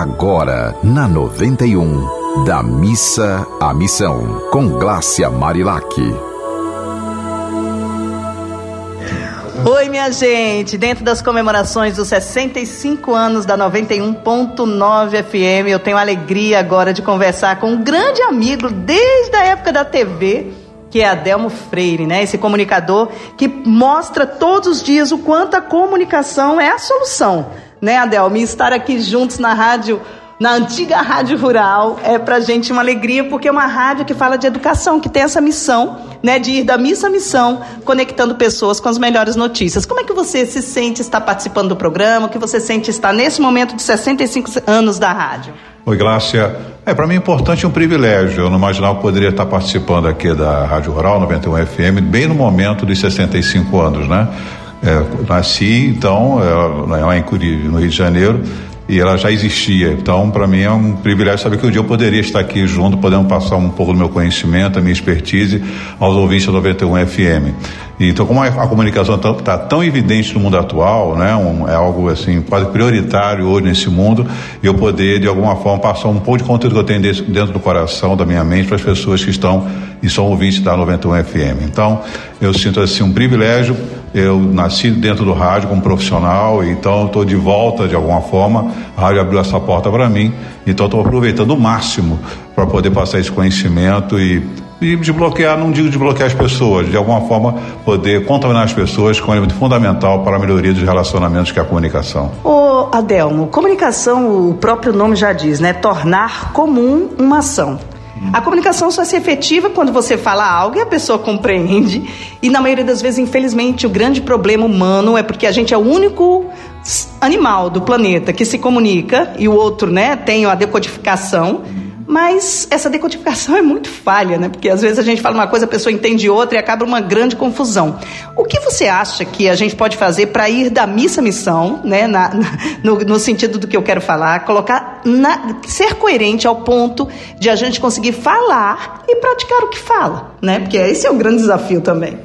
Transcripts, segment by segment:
agora na 91, da missa à missão, com Glácia Marilac. Oi, minha gente! Dentro das comemorações dos 65 anos da 91.9 FM, eu tenho a alegria agora de conversar com um grande amigo desde a época da TV, que é Adelmo Freire, né? Esse comunicador que mostra todos os dias o quanto a comunicação é a solução, né, Adelmo? E estar aqui juntos na rádio na antiga Rádio Rural. É pra gente uma alegria, porque é uma rádio que fala de educação, que tem essa missão, né, de ir da missa à missão, conectando pessoas com as melhores notícias. Como é que você se sente estar participando do programa? O que você sente estar nesse momento de 65 anos da rádio? Oi, Glácia. É, para mim é importante um privilégio. Eu não imaginava que poderia estar participando aqui da Rádio Rural 91 FM, bem no momento dos 65 anos, né? É, nasci, então, é, lá em Curi, no Rio de Janeiro, e ela já existia. Então, para mim é um privilégio saber que um dia eu poderia estar aqui junto, podendo passar um pouco do meu conhecimento, a minha expertise aos ouvintes da 91 FM. Então, como a, a comunicação está tá tão evidente no mundo atual, né, um, é algo assim quase prioritário hoje nesse mundo, eu poder de alguma forma passar um pouco de conteúdo que eu tenho dentro do coração, da minha mente, para as pessoas que estão e são ouvintes da 91 FM. Então, eu sinto assim um privilégio. Eu nasci dentro do rádio como profissional, então estou de volta de alguma forma. A rádio abriu essa porta para mim, então estou aproveitando o máximo para poder passar esse conhecimento e e desbloquear, não digo desbloquear as pessoas, de alguma forma poder contaminar as pessoas com um elemento fundamental para a melhoria dos relacionamentos que é a comunicação. Ô Adelmo, comunicação, o próprio nome já diz, né? Tornar comum uma ação. A comunicação só se efetiva quando você fala algo e a pessoa compreende. E na maioria das vezes, infelizmente, o grande problema humano é porque a gente é o único animal do planeta que se comunica e o outro, né, tem a decodificação. Mas essa decodificação é muito falha, né? Porque às vezes a gente fala uma coisa, a pessoa entende outra e acaba uma grande confusão. O que você acha que a gente pode fazer para ir da missa à missão, né? Na, na, no, no, sentido do que eu quero falar, colocar, na, ser coerente ao ponto de a gente conseguir falar e praticar o que fala, né? Porque esse é o grande desafio também.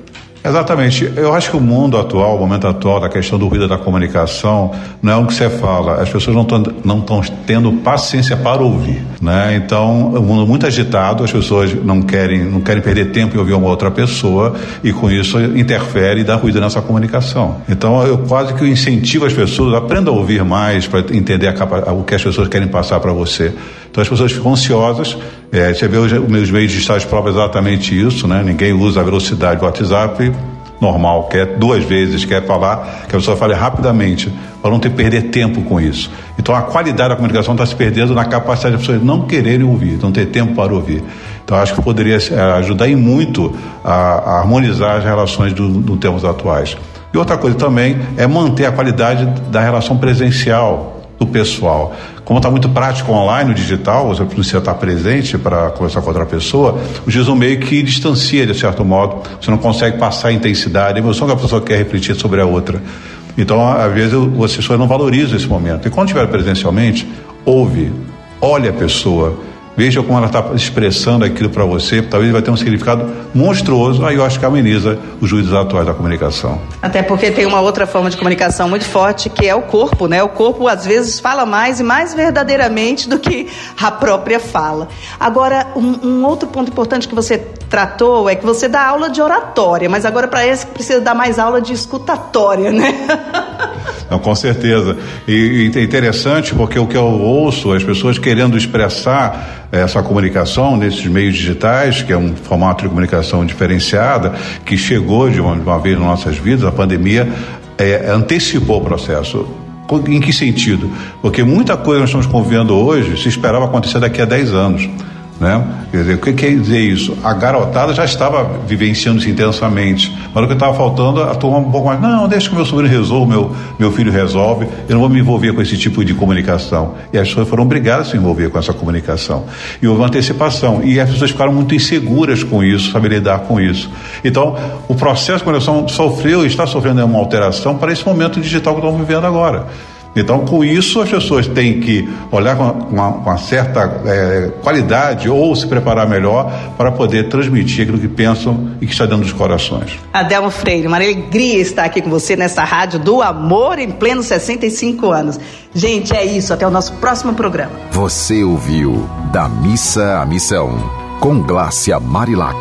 Exatamente. Eu acho que o mundo atual, o momento atual da questão do ruído da comunicação, não é o que você fala. As pessoas não estão não tendo paciência para ouvir, né? Então, o mundo muito agitado, as pessoas não querem não querem perder tempo em ouvir uma outra pessoa e com isso interfere e dá ruído nessa comunicação. Então, eu quase que incentivo as pessoas aprenda a ouvir mais para entender a, o que as pessoas querem passar para você. Então, as pessoas ficam ansiosas. É, você vê os meus meios digitais provam exatamente isso, né? Ninguém usa a velocidade do WhatsApp normal, quer duas vezes, quer falar, que a pessoa fale rapidamente, para não ter perder tempo com isso. Então a qualidade da comunicação está se perdendo na capacidade das pessoas não quererem ouvir, não ter tempo para ouvir. Então acho que poderia é, ajudar em muito a, a harmonizar as relações do, do tempos atuais. E outra coisa também é manter a qualidade da relação presencial do pessoal. Como está muito prático online, o digital, você precisa estar presente para conversar com outra pessoa, o GISO meio que distancia, de certo modo. Você não consegue passar a intensidade, a emoção que a pessoa quer refletir sobre a outra. Então, às vezes, as pessoas não valorizam esse momento. E quando estiver presencialmente, ouve, olhe a pessoa, Veja como ela está expressando aquilo para você, talvez vai ter um significado monstruoso, aí eu acho que ameniza os juízes atuais da comunicação. Até porque tem uma outra forma de comunicação muito forte, que é o corpo, né? O corpo às vezes fala mais e mais verdadeiramente do que a própria fala. Agora, um, um outro ponto importante que você tratou é que você dá aula de oratória, mas agora para esse precisa dar mais aula de escutatória, né? Não, com certeza. E, e é interessante porque o que eu ouço, as pessoas querendo expressar essa comunicação nesses meios digitais, que é um formato de comunicação diferenciada, que chegou de uma, de uma vez nas nossas vidas, a pandemia é, antecipou o processo. Em que sentido? Porque muita coisa nós estamos convivendo hoje se esperava acontecer daqui a 10 anos. Né? Quer dizer, o que quer dizer isso? A garotada já estava vivenciando isso intensamente, mas o que estava faltando, a turma um pouco mais, não, deixa que meu sobrinho resolva, meu, meu filho resolve, eu não vou me envolver com esse tipo de comunicação. E as pessoas foram obrigadas a se envolver com essa comunicação. E houve uma antecipação, e as pessoas ficaram muito inseguras com isso, saber lidar com isso. Então, o processo de comunicação sofreu e está sofrendo uma alteração para esse momento digital que estamos vivendo agora. Então, com isso, as pessoas têm que olhar com uma, uma certa é, qualidade ou se preparar melhor para poder transmitir aquilo que pensam e que está dentro dos corações. Adelmo Freire, uma alegria estar aqui com você nessa rádio do amor em pleno 65 anos. Gente, é isso. Até o nosso próximo programa. Você ouviu Da Missa à Missão, com Glácia Marilac.